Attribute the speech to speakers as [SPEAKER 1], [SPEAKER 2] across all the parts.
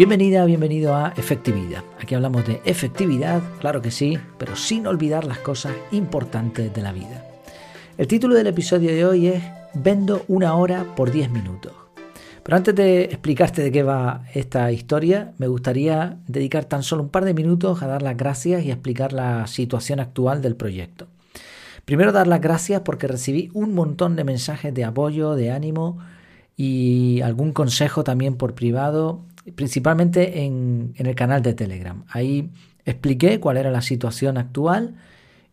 [SPEAKER 1] Bienvenida, bienvenido a Efectividad. Aquí hablamos de efectividad, claro que sí, pero sin olvidar las cosas importantes de la vida. El título del episodio de hoy es Vendo una hora por 10 minutos. Pero antes de explicarte de qué va esta historia, me gustaría dedicar tan solo un par de minutos a dar las gracias y explicar la situación actual del proyecto. Primero dar las gracias porque recibí un montón de mensajes de apoyo, de ánimo y algún consejo también por privado, principalmente en, el canal de Telegram. Ahí expliqué cuál era la situación actual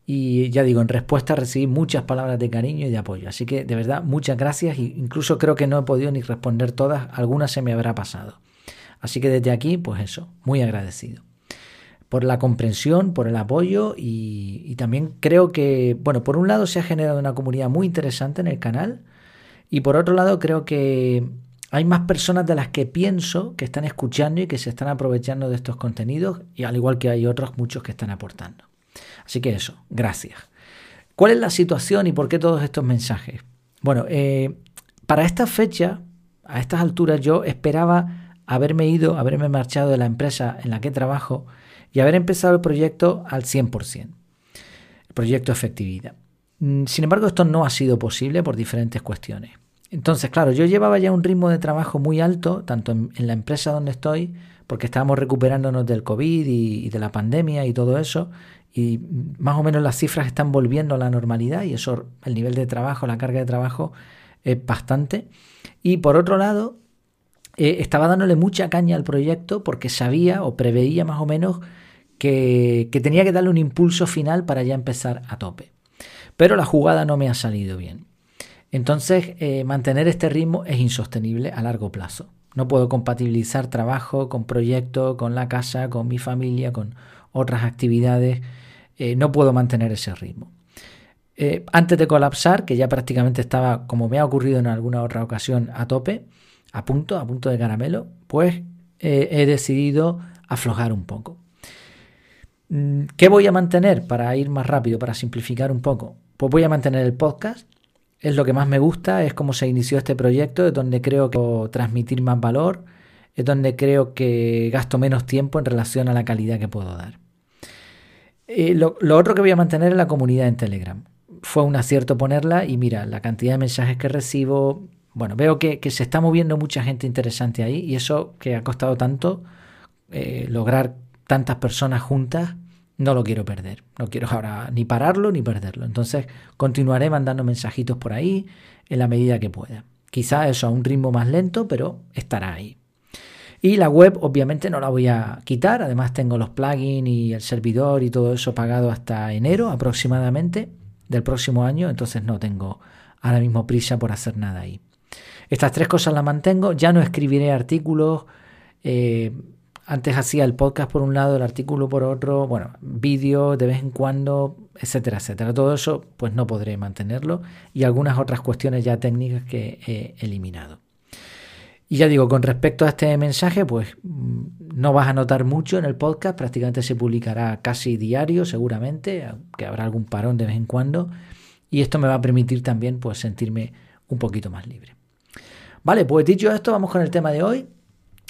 [SPEAKER 1] y ya digo, en respuesta recibí muchas palabras de cariño y de apoyo. Así que de verdad, muchas gracias. Incluso creo que no he podido ni responder todas. Algunas se me habrá pasado. Así que desde aquí, pues eso, muy agradecido. Por la comprensión, por el apoyo y, y también creo que, bueno, por un lado se ha generado una comunidad muy interesante en el canal y por otro lado creo que hay más personas de las que pienso que están escuchando y que se están aprovechando de estos contenidos y al igual que hay otros muchos que están aportando. Así que eso, gracias. ¿Cuál es la situación y por qué todos estos mensajes? Bueno, eh, para esta fecha, a estas alturas, yo esperaba haberme ido, haberme marchado de la empresa en la que trabajo y haber empezado el proyecto al 100%, el proyecto efectividad. Mm, sin embargo, esto no ha sido posible por diferentes cuestiones. Entonces, claro, yo llevaba ya un ritmo de trabajo muy alto, tanto en, la empresa donde estoy, porque estábamos recuperándonos del COVID y, de la pandemia y todo eso, y más o menos las cifras están volviendo a la normalidad y eso, el nivel de trabajo, la carga de trabajo es bastante. Y por otro lado, eh, estaba dándole mucha caña al proyecto porque sabía o preveía más o menos que, tenía que darle un impulso final para ya empezar a tope. Pero la jugada no me ha salido bien. Entonces, eh, mantener este ritmo es insostenible a largo plazo. No puedo compatibilizar trabajo con proyecto, con la casa, con mi familia, con otras actividades. Eh, no puedo mantener ese ritmo. Eh, antes de colapsar, que ya prácticamente estaba, como me ha ocurrido en alguna otra ocasión, a tope, a punto, a punto de caramelo, pues he decidido aflojar un poco. Mm, ¿Qué voy a mantener para ir más rápido, para simplificar un poco? Pues voy a mantener el podcast. Es lo que más me gusta, es cómo se inició este proyecto, es donde creo que puedo transmitir más valor, es donde creo que gasto menos tiempo en relación a la calidad que puedo dar. Eh, lo, otro que voy a mantener es la comunidad en Telegram. Fue un acierto ponerla y mira, la cantidad de mensajes que recibo, bueno, veo que, se está moviendo mucha gente interesante ahí y eso que ha costado tanto, eh, lograr tantas personas juntas, no lo quiero perder. No quiero ahora ni pararlo ni perderlo. Entonces continuaré mandando mensajitos por ahí en la medida que pueda. Quizá eso a un ritmo más lento, pero estará ahí. Y la web obviamente no la voy a quitar, además tengo los plugins y el servidor y todo eso pagado hasta enero aproximadamente del próximo año, entonces no tengo ahora mismo prisa por hacer nada ahí. Estas tres cosas las mantengo, ya no escribiré artículos, eh, antes hacía el podcast por un lado, el artículo por otro, bueno, vídeos de vez en cuando, etcétera, etcétera. Todo eso pues no podré mantenerlo y algunas otras cuestiones ya técnicas que he eliminado. Y ya digo, con respecto a este mensaje, pues mm, no vas a notar mucho en el podcast, prácticamente se publicará casi diario seguramente, que habrá algún parón de vez en cuando, y esto me va a permitir también pues sentirme un poquito más libre. Vale, pues dicho esto, vamos con el tema de hoy.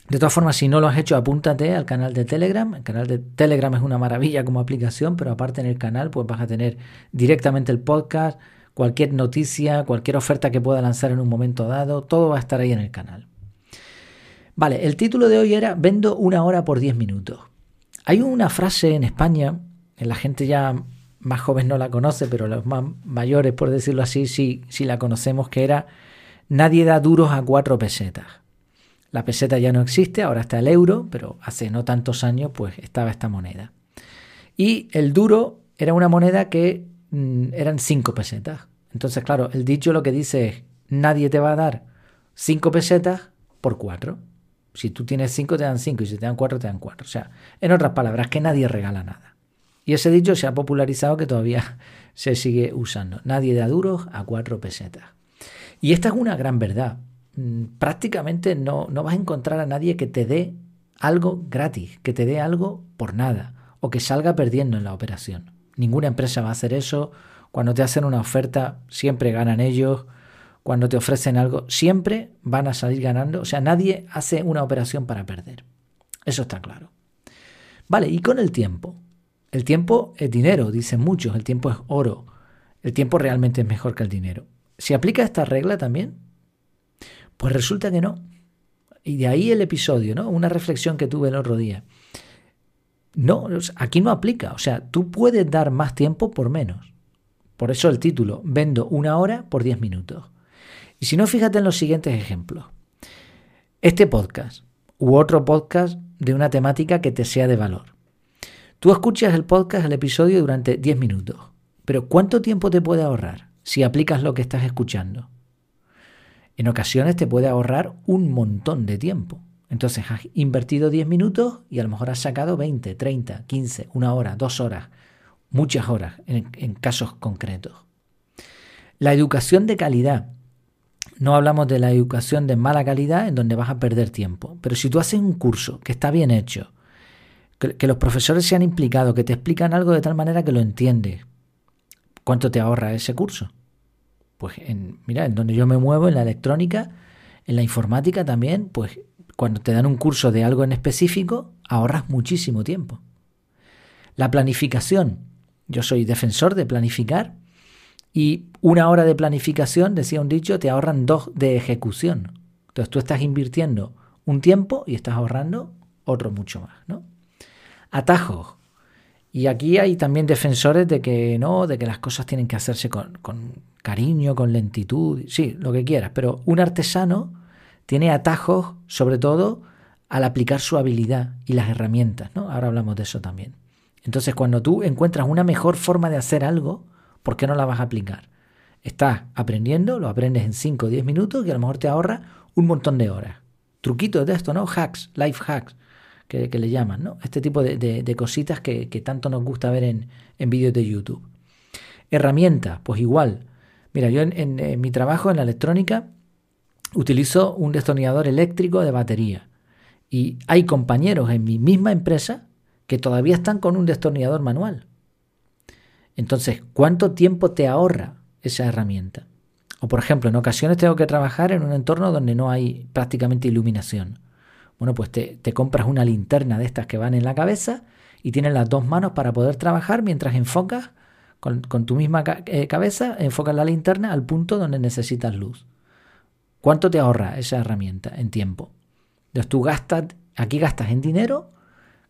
[SPEAKER 1] De todas formas, si no lo has hecho, apúntate al canal de Telegram. El canal de Telegram es una maravilla como aplicación, pero aparte en el canal pues vas a tener directamente el podcast, cualquier noticia, cualquier oferta que pueda lanzar en un momento dado, todo va a estar ahí en el canal. Vale, el título de hoy era Vendo una hora por 10 minutos. Hay una frase en España, la gente ya más joven no la conoce, pero los más mayores, por decirlo así, sí, sí la conocemos, que era Nadie da duros a cuatro pesetas. La peseta ya no existe, ahora está el euro, pero hace no tantos años pues estaba esta moneda. Y el duro era una moneda que mm, eran cinco pesetas. Entonces, claro, el dicho lo que dice es, nadie te va a dar cinco pesetas por cuatro. Si tú tienes cinco, te dan cinco, y si te dan cuatro, te dan cuatro. O sea, en otras palabras, que nadie regala nada. Y ese dicho se ha popularizado que todavía se sigue usando. Nadie da duros a cuatro pesetas. Y esta es una gran verdad. Mm, prácticamente no, no vas a encontrar a nadie que te dé algo gratis, que te dé algo por nada, o que salga perdiendo en la operación. Ninguna empresa va a hacer eso. Cuando te hacen una oferta, siempre ganan ellos cuando te ofrecen algo, siempre van a salir ganando. O sea, nadie hace una operación para perder. Eso está claro. Vale, y con el tiempo. El tiempo es dinero, dicen muchos, el tiempo es oro. El tiempo realmente es mejor que el dinero. ¿Se aplica esta regla también? Pues resulta que no. Y de ahí el episodio, ¿no? Una reflexión que tuve el otro día. No, aquí no aplica. O sea, tú puedes dar más tiempo por menos. Por eso el título, vendo una hora por 10 minutos. Y si no, fíjate en los siguientes ejemplos. Este podcast u otro podcast de una temática que te sea de valor. Tú escuchas el podcast, el episodio durante 10 minutos, pero ¿cuánto tiempo te puede ahorrar si aplicas lo que estás escuchando? En ocasiones te puede ahorrar un montón de tiempo. Entonces has invertido 10 minutos y a lo mejor has sacado 20, 30, 15, una hora, dos horas, muchas horas en, en casos concretos. La educación de calidad. No hablamos de la educación de mala calidad en donde vas a perder tiempo, pero si tú haces un curso que está bien hecho, que, los profesores se han implicado, que te explican algo de tal manera que lo entiendes. ¿Cuánto te ahorra ese curso? Pues en, mira, en donde yo me muevo, en la electrónica, en la informática también, pues cuando te dan un curso de algo en específico, ahorras muchísimo tiempo. La planificación. Yo soy defensor de planificar y una hora de planificación, decía un dicho, te ahorran dos de ejecución. Entonces tú estás invirtiendo un tiempo y estás ahorrando otro mucho más, ¿no? atajos. Y aquí hay también defensores de que no, de que las cosas tienen que hacerse con, cariño, con lentitud, sí, lo que quieras, pero un artesano tiene atajos, sobre todo al aplicar su habilidad y las herramientas, ¿no? Ahora hablamos de eso también. Entonces, cuando tú encuentras una mejor forma de hacer algo, ¿por qué no la vas a aplicar? Estás aprendiendo, lo aprendes en 5 o 10 minutos y a lo mejor te ahorra un montón de horas. Truquitos de esto, ¿no? Hacks, life hacks que, le llaman, ¿no? Este tipo de, cositas que, tanto nos gusta ver en, vídeos de YouTube. Herramientas, pues igual. Mira, yo en, mi trabajo en la electrónica utilizo un destornillador eléctrico de batería. Y hay compañeros en mi misma empresa que todavía están con un destornillador manual. Entonces, ¿cuánto tiempo te ahorra esa herramienta? O por ejemplo, en ocasiones tengo que trabajar en un entorno donde no hay prácticamente iluminación. Bueno, pues te, compras una linterna de estas que van en la cabeza y tienes las dos manos para poder trabajar mientras enfocas con, tu misma eh, cabeza, enfocas la linterna al punto donde necesitas luz. ¿Cuánto te ahorra esa herramienta en tiempo? Entonces tú gastas, aquí gastas en dinero,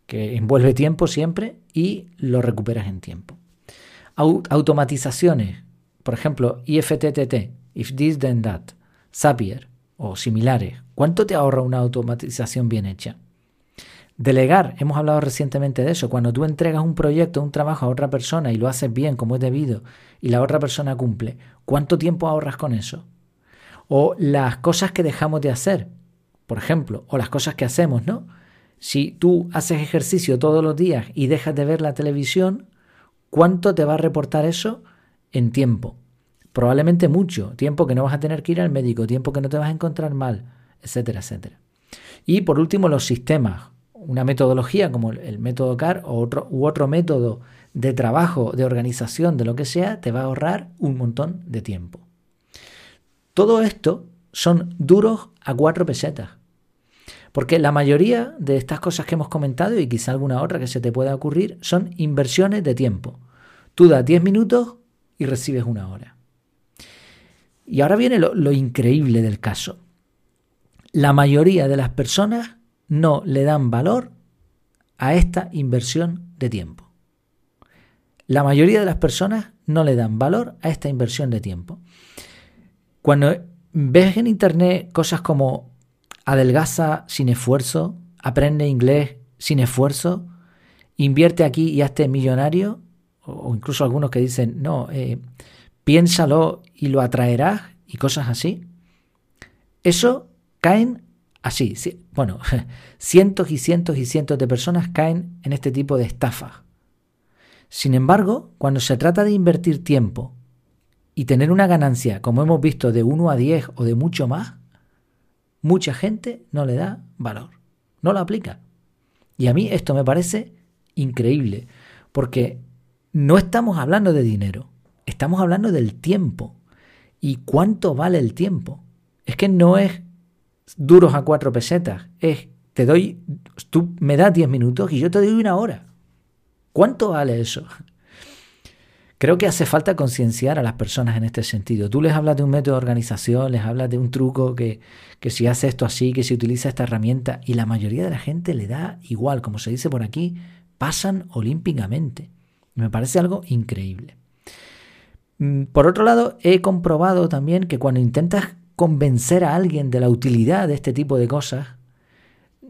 [SPEAKER 1] que envuelve tiempo siempre, y lo recuperas en tiempo. automatizaciones, por ejemplo, IFTTT, If This Then That, Zapier o similares, ¿Cuánto te ahorra una automatización bien hecha? Delegar, hemos hablado recientemente de eso, cuando tú entregas un proyecto, un trabajo a otra persona y lo haces bien como es debido y la otra persona cumple, ¿cuánto tiempo ahorras con eso? O las cosas que dejamos de hacer, por ejemplo, o las cosas que hacemos, ¿no? Si tú haces ejercicio todos los días y dejas de ver la televisión, ¿cuánto te va a reportar eso en tiempo? Probablemente mucho, tiempo que no vas a tener que ir al médico, tiempo que no te vas a encontrar mal, etcétera, etcétera. Y por último, los sistemas. Una metodología como el método CAR o otro, u otro método de trabajo, de organización, de lo que sea, te va a ahorrar un montón de tiempo. Todo esto son duros a cuatro pesetas. Porque la mayoría de estas cosas que hemos comentado y quizá alguna otra que se te pueda ocurrir son inversiones de tiempo. Tú das 10 minutos y recibes una hora. Y ahora viene lo increíble del caso la mayoría de las personas no le dan valor a esta inversión de tiempo. La mayoría de las personas no le dan valor a esta inversión de tiempo. Cuando ves en internet cosas como adelgaza sin esfuerzo, aprende inglés sin esfuerzo, invierte aquí y hazte millonario, o incluso algunos que dicen, no, eh, piénsalo y lo atraerás y cosas así, eso caen así. Bueno, cientos y cientos y cientos de personas caen en este tipo de estafas. Sin embargo, cuando se trata de invertir tiempo y tener una ganancia, como hemos visto, de 1 a 10 o de mucho más, mucha gente no le da valor, no lo aplica. Y a mí esto me parece increíble, porque no estamos hablando de dinero, estamos hablando del tiempo. ¿Y cuánto vale el tiempo? Es que no es duros a cuatro pesetas, es te doy, tú me das 10 minutos y yo te doy una hora. ¿Cuánto vale eso? Creo que hace falta concienciar a las personas en este sentido. Tú les hablas de un método de organización, les hablas de un truco que, que si hace esto así, que si utiliza esta herramienta, y la mayoría de la gente le da igual, como se dice por aquí, pasan olímpicamente. Me parece algo increíble. Mm, por otro lado, he comprobado también que cuando intentas convencer a alguien de la utilidad de este tipo de cosas,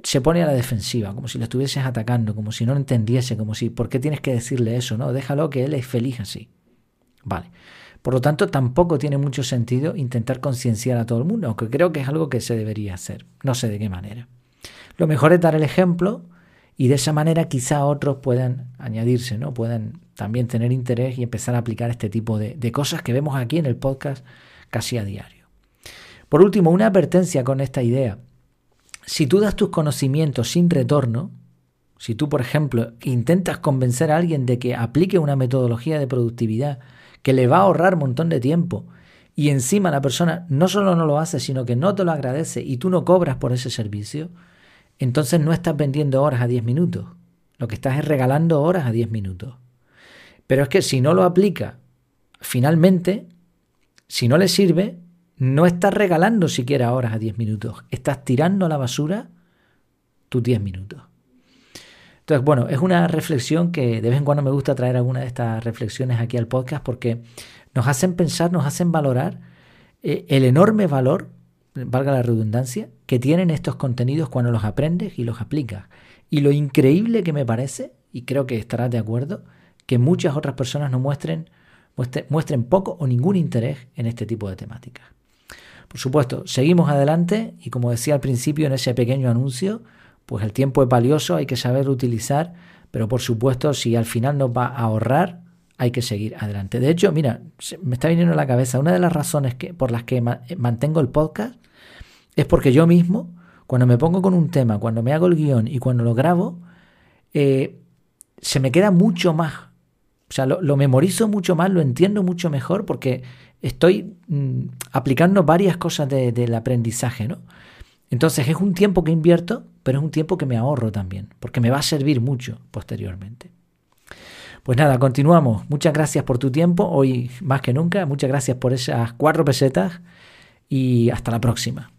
[SPEAKER 1] se pone a la defensiva, como si lo estuvieses atacando, como si no entendiese, como si, ¿por qué tienes que decirle eso? No, déjalo que él es feliz así. Vale. Por lo tanto, tampoco tiene mucho sentido intentar concienciar a todo el mundo, aunque creo que es algo que se debería hacer. No sé de qué manera. Lo mejor es dar el ejemplo y de esa manera quizá otros puedan añadirse, ¿no? Puedan también tener interés y empezar a aplicar este tipo de, de cosas que vemos aquí en el podcast casi a diario. Por último, una advertencia con esta idea. Si tú das tus conocimientos sin retorno, si tú, por ejemplo, intentas convencer a alguien de que aplique una metodología de productividad que le va a ahorrar un montón de tiempo y encima la persona no solo no lo hace, sino que no te lo agradece y tú no cobras por ese servicio, entonces no estás vendiendo horas a 10 minutos. Lo que estás es regalando horas a 10 minutos. Pero es que si no lo aplica, finalmente, si no le sirve, no estás regalando siquiera horas a 10 minutos, estás tirando a la basura tus 10 minutos. Entonces, bueno, es una reflexión que de vez en cuando me gusta traer alguna de estas reflexiones aquí al podcast porque nos hacen pensar, nos hacen valorar eh, el enorme valor, valga la redundancia, que tienen estos contenidos cuando los aprendes y los aplicas. Y lo increíble que me parece, y creo que estarás de acuerdo, que muchas otras personas no muestren, muestren poco o ningún interés en este tipo de temáticas. Por supuesto, seguimos adelante y como decía al principio en ese pequeño anuncio, pues el tiempo es valioso, hay que saber utilizar, pero por supuesto si al final nos va a ahorrar, hay que seguir adelante. De hecho, mira, me está viniendo a la cabeza, una de las razones que, por las que mantengo el podcast es porque yo mismo, cuando me pongo con un tema, cuando me hago el guion y cuando lo grabo, eh, se me queda mucho más. O sea, lo, memorizo mucho más, lo entiendo mucho mejor porque estoy mm, aplicando varias cosas del aprendizaje, ¿no? Entonces es un tiempo que invierto, pero es un tiempo que me ahorro también, porque me va a servir mucho posteriormente. Pues nada, continuamos. Muchas gracias por tu tiempo, hoy más que nunca. Muchas gracias por esas cuatro pesetas y hasta la próxima.